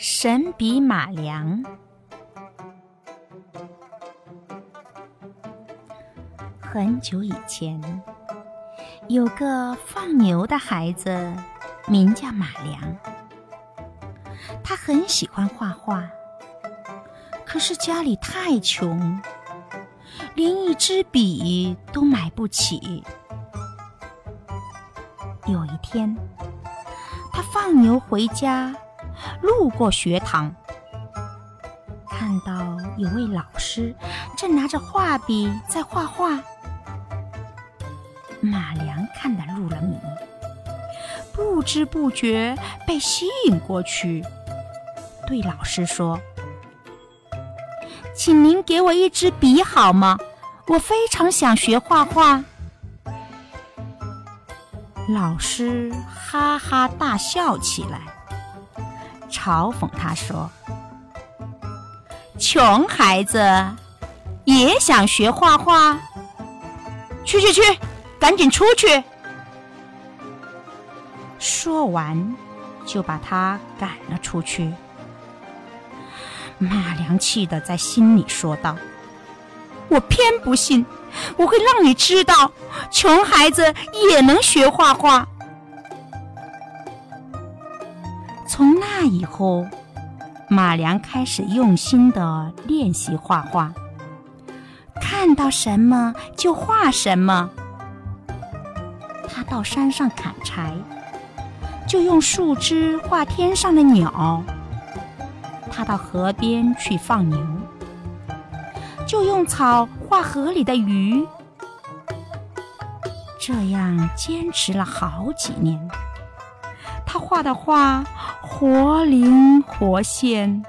神笔马良。很久以前，有个放牛的孩子，名叫马良。他很喜欢画画，可是家里太穷，连一支笔都买不起。有一天，他放牛回家，路过学堂，看到有位老师正拿着画笔在画画。马良看得入了迷，不知不觉被吸引过去，对老师说：“请您给我一支笔好吗？我非常想学画画。”老师哈哈大笑起来，嘲讽他说：“穷孩子也想学画画？去去去！”赶紧出去！说完，就把他赶了出去。马良气得在心里说道：“我偏不信，我会让你知道，穷孩子也能学画画。”从那以后，马良开始用心的练习画画，看到什么就画什么。他到山上砍柴，就用树枝画天上的鸟；他到河边去放牛，就用草画河里的鱼。这样坚持了好几年，他画的画活灵活现，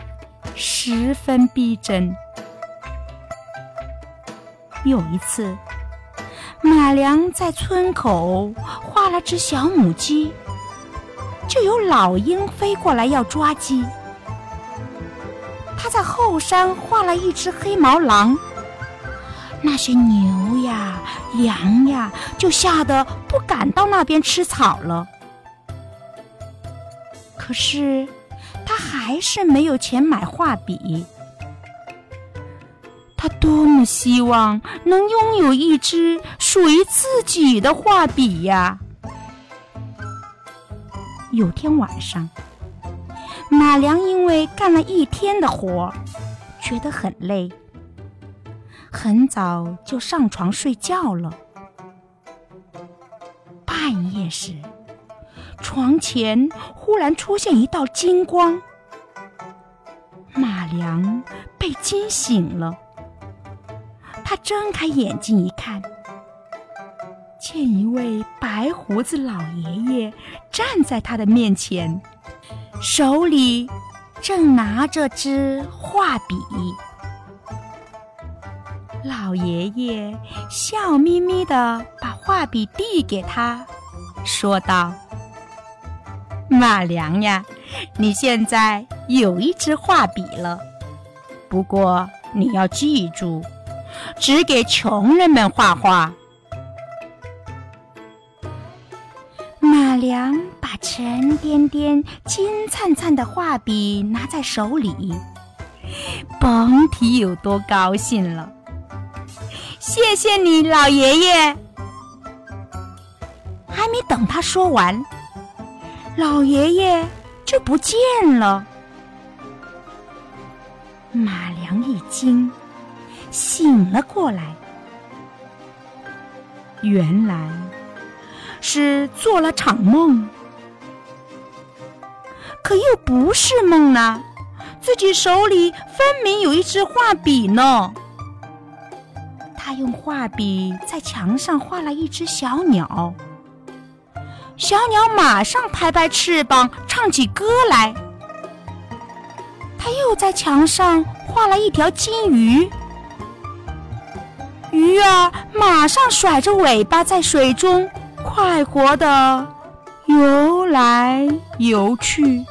十分逼真。有一次。马良在村口画了只小母鸡，就有老鹰飞过来要抓鸡。他在后山画了一只黑毛狼，那些牛呀、羊呀就吓得不敢到那边吃草了。可是他还是没有钱买画笔。他多么希望能拥有一支属于自己的画笔呀！有天晚上，马良因为干了一天的活，觉得很累，很早就上床睡觉了。半夜时，床前忽然出现一道金光，马良被惊醒了。他睁开眼睛一看，见一位白胡子老爷爷站在他的面前，手里正拿着支画笔。老爷爷笑眯眯的把画笔递给他，说道：“马良呀，你现在有一支画笔了，不过你要记住。”只给穷人们画画。马良把沉甸甸、金灿灿的画笔拿在手里，甭提有多高兴了。谢谢你，老爷爷！还没等他说完，老爷爷就不见了。马良一惊。醒了过来，原来是做了场梦，可又不是梦呢。自己手里分明有一支画笔呢。他用画笔在墙上画了一只小鸟，小鸟马上拍拍翅膀，唱起歌来。他又在墙上画了一条金鱼。鱼儿马上甩着尾巴在水中快活地游来游去。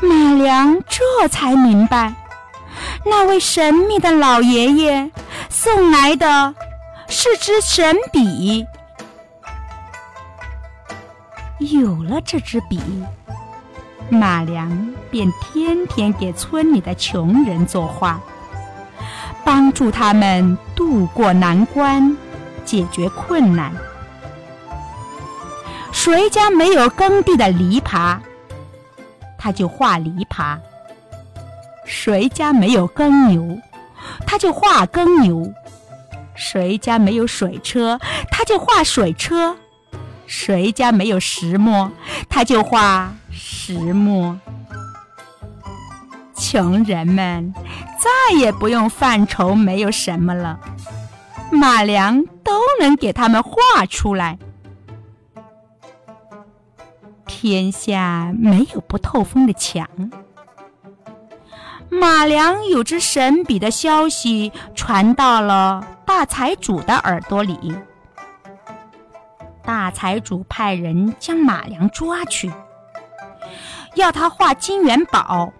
马良这才明白，那位神秘的老爷爷送来的是支神笔。有了这支笔，马良便天天给村里的穷人作画，帮助他们渡过难关，解决困难。谁家没有耕地的篱笆，他就画篱笆；谁家没有耕牛，他就画耕牛；谁家没有水车，他就画水车；谁家没有石磨，他就画石磨。穷人们再也不用犯愁没有什么了，马良都能给他们画出来。天下没有不透风的墙。马良有只神笔的消息传到了大财主的耳朵里，大财主派人将马良抓去，要他画金元宝。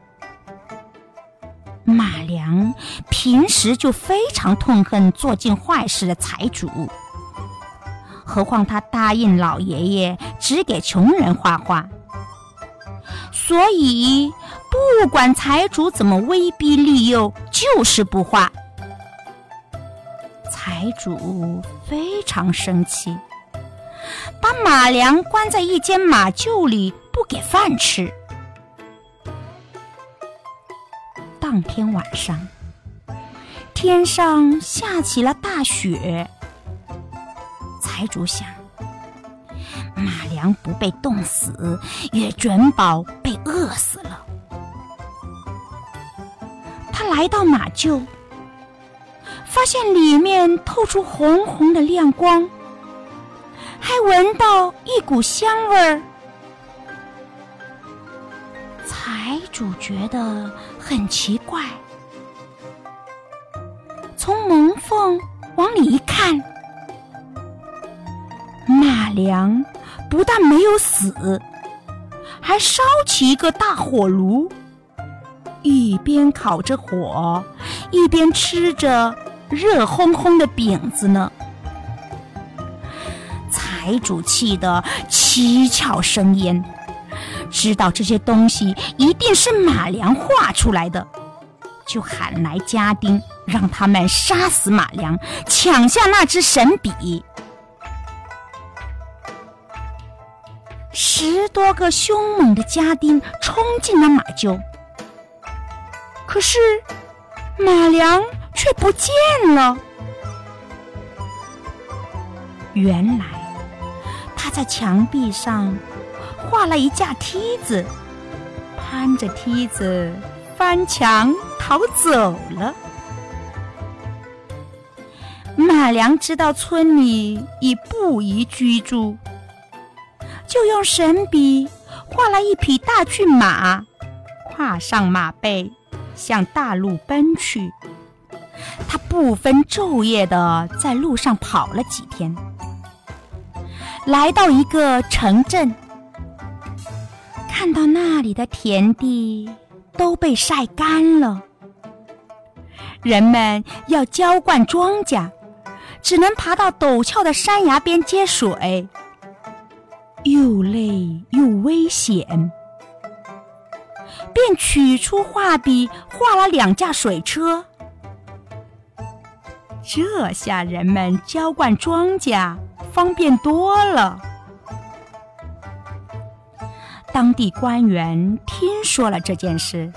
马良平时就非常痛恨做尽坏事的财主。何况他答应老爷爷只给穷人画画，所以不管财主怎么威逼利诱，就是不画。财主非常生气，把马良关在一间马厩里，不给饭吃。当天晚上，天上下起了大雪。财主想，马良不被冻死，也准保被饿死了。他来到马厩，发现里面透出红红的亮光，还闻到一股香味儿。财主觉得很奇怪，从门缝往里一看。马良不但没有死，还烧起一个大火炉，一边烤着火，一边吃着热烘烘的饼子呢。财主气得七窍生烟，知道这些东西一定是马良画出来的，就喊来家丁，让他们杀死马良，抢下那支神笔。十多个凶猛的家丁冲进了马厩，可是马良却不见了。原来在墙壁上画了一架梯子，攀着梯子翻墙逃走了。马良知道村里已不宜居住。就用神笔画了一匹大骏马，跨上马背，向大路奔去。他不分昼夜的在路上跑了几天，来到一个城镇，看到那里的田地都被晒干了，人们要浇灌庄稼，只能爬到陡峭的山崖边接水。又累又危险，便取出画笔画了两架水车。这下人们浇灌庄稼方便多了。当地官员听说了这件事，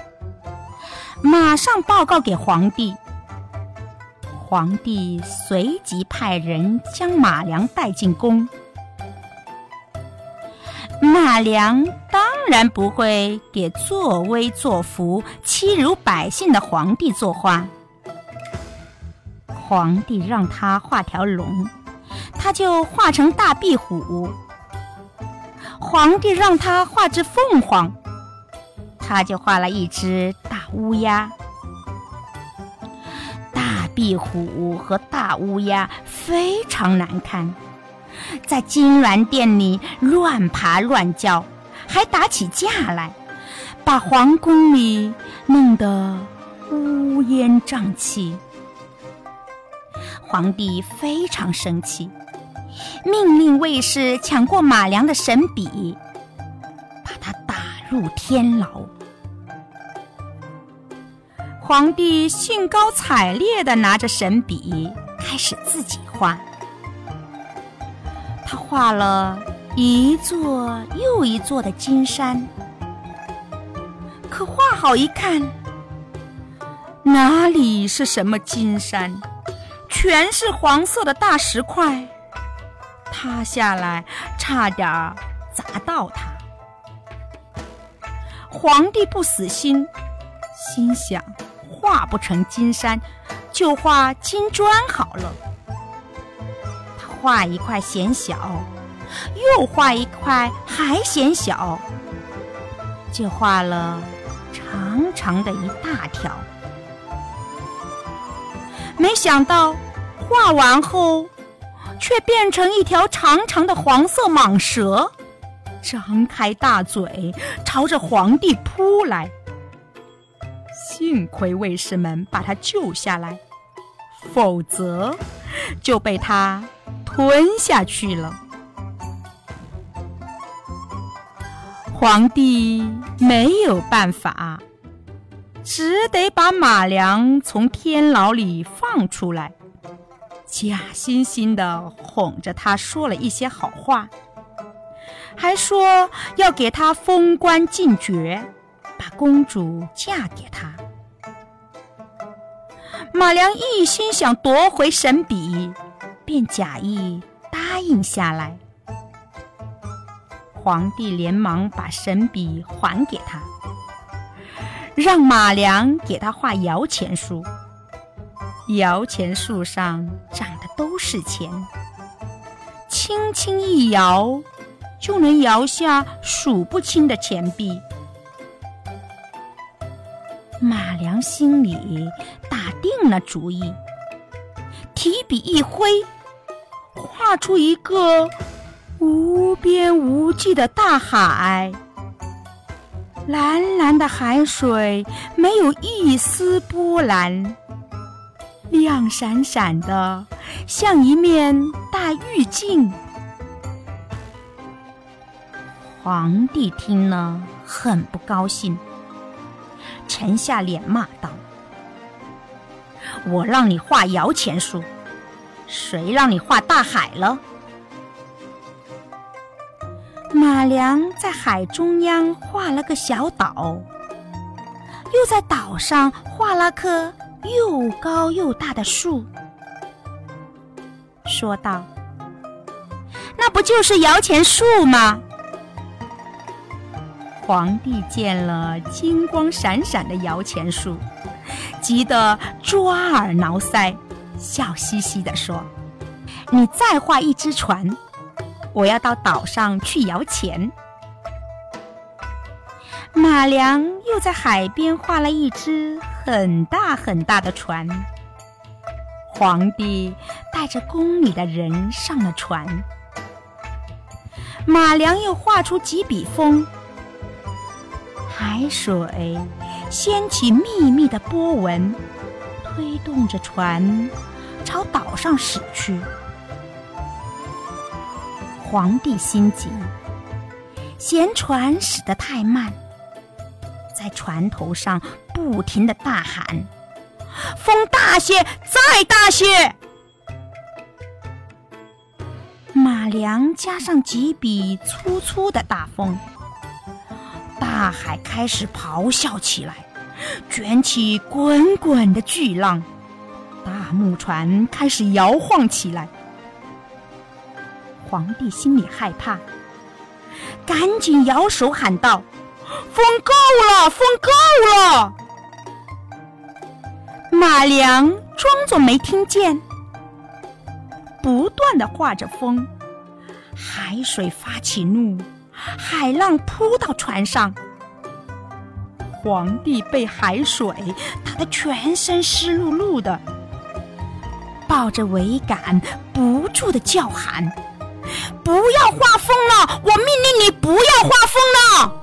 马上报告给皇帝。皇帝随即派人将马良带进宫。马良当然不会给作威作福、欺辱百姓的皇帝作画。皇帝让他画条龙，他就画成大壁虎；皇帝让他画只凤凰，他就画了一只大乌鸦。大壁虎和大乌鸦非常难看。在金銮殿里乱爬乱叫，还打起架来，把皇宫里弄得乌烟瘴气。皇帝非常生气，命令卫士抢过马良的神笔，把他打入天牢。皇帝兴高采烈地拿着神笔，开始自己画。他画了一座又一座的金山，可画好一看，哪里是什么金山，全是黄色的大石块，塌下来差点砸到他。皇帝不死心，心想。画不成金山，就画金砖好了。他画一块嫌小，又画一块还嫌小，就画了长长的一大条。没想到画完后，却变成一条长长的黄色蟒蛇，张开大嘴朝着皇帝扑来。幸亏卫士们把他救下来，否则就被他吞下去了。皇帝没有办法，只得把马良从天牢里放出来，假惺惺的哄着他说了一些好话，还说要给他封官进爵，把公主嫁给他。马良一心想夺回神笔，便假意答应下来。皇帝连忙把神笔还给他，让马良给他画摇钱树。摇钱树上长的都是钱，轻轻一摇，就能摇下数不清的钱币。马良心里打定了主意，提笔一挥，画出一个无边无际的大海。蓝蓝的海水没有一丝波澜，亮闪闪的，像一面大玉镜。皇帝听了很不高兴。沉下脸骂道：“我让你画摇钱树，谁让你画大海了？”马良在海中央画了个小岛，又在岛上画了棵又高又大的树，说道：“那不就是摇钱树吗？”皇帝见了金光闪闪的摇钱树，急得抓耳挠腮，笑嘻嘻地说：“你再画一只船，我要到岛上去摇钱。”马良又在海边画了一只很大很大的船，皇帝带着宫里的人上了船，马良又画出几笔风。海水掀起密密的波纹，推动着船朝岛上驶去。皇帝心急，嫌船驶得太慢，在船头上不停的大喊：“风大些，再大些！”马良加上几笔粗粗的大风。大海开始咆哮起来，卷起滚滚的巨浪，大木船开始摇晃起来。皇帝心里害怕，赶紧摇手喊道：“风够够了，风够了！”马良装作没听见，不断的画着风，海水发起怒。海浪扑到船上，皇帝被海水打得全身湿漉漉的，抱着桅杆不住的叫喊：“不要画风了！我命令你不要画风了！”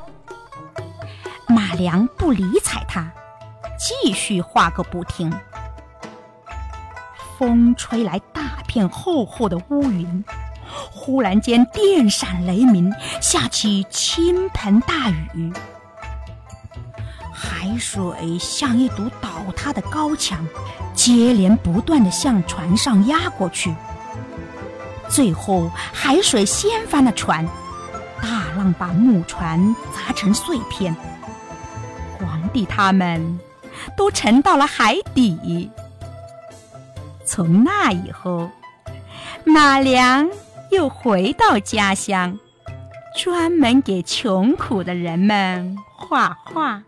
马良不理睬他，继续画个不停。风吹来大片厚厚的乌云。忽然间，电闪雷鸣，下起倾盆大雨。海水像一堵倒塌的高墙，接连不断的向船上压过去。最后，海水掀翻了船，大浪把木船砸成碎片。皇帝他们都沉到了海底。从那以后，马良又回到家乡，专门给穷苦的人们画画。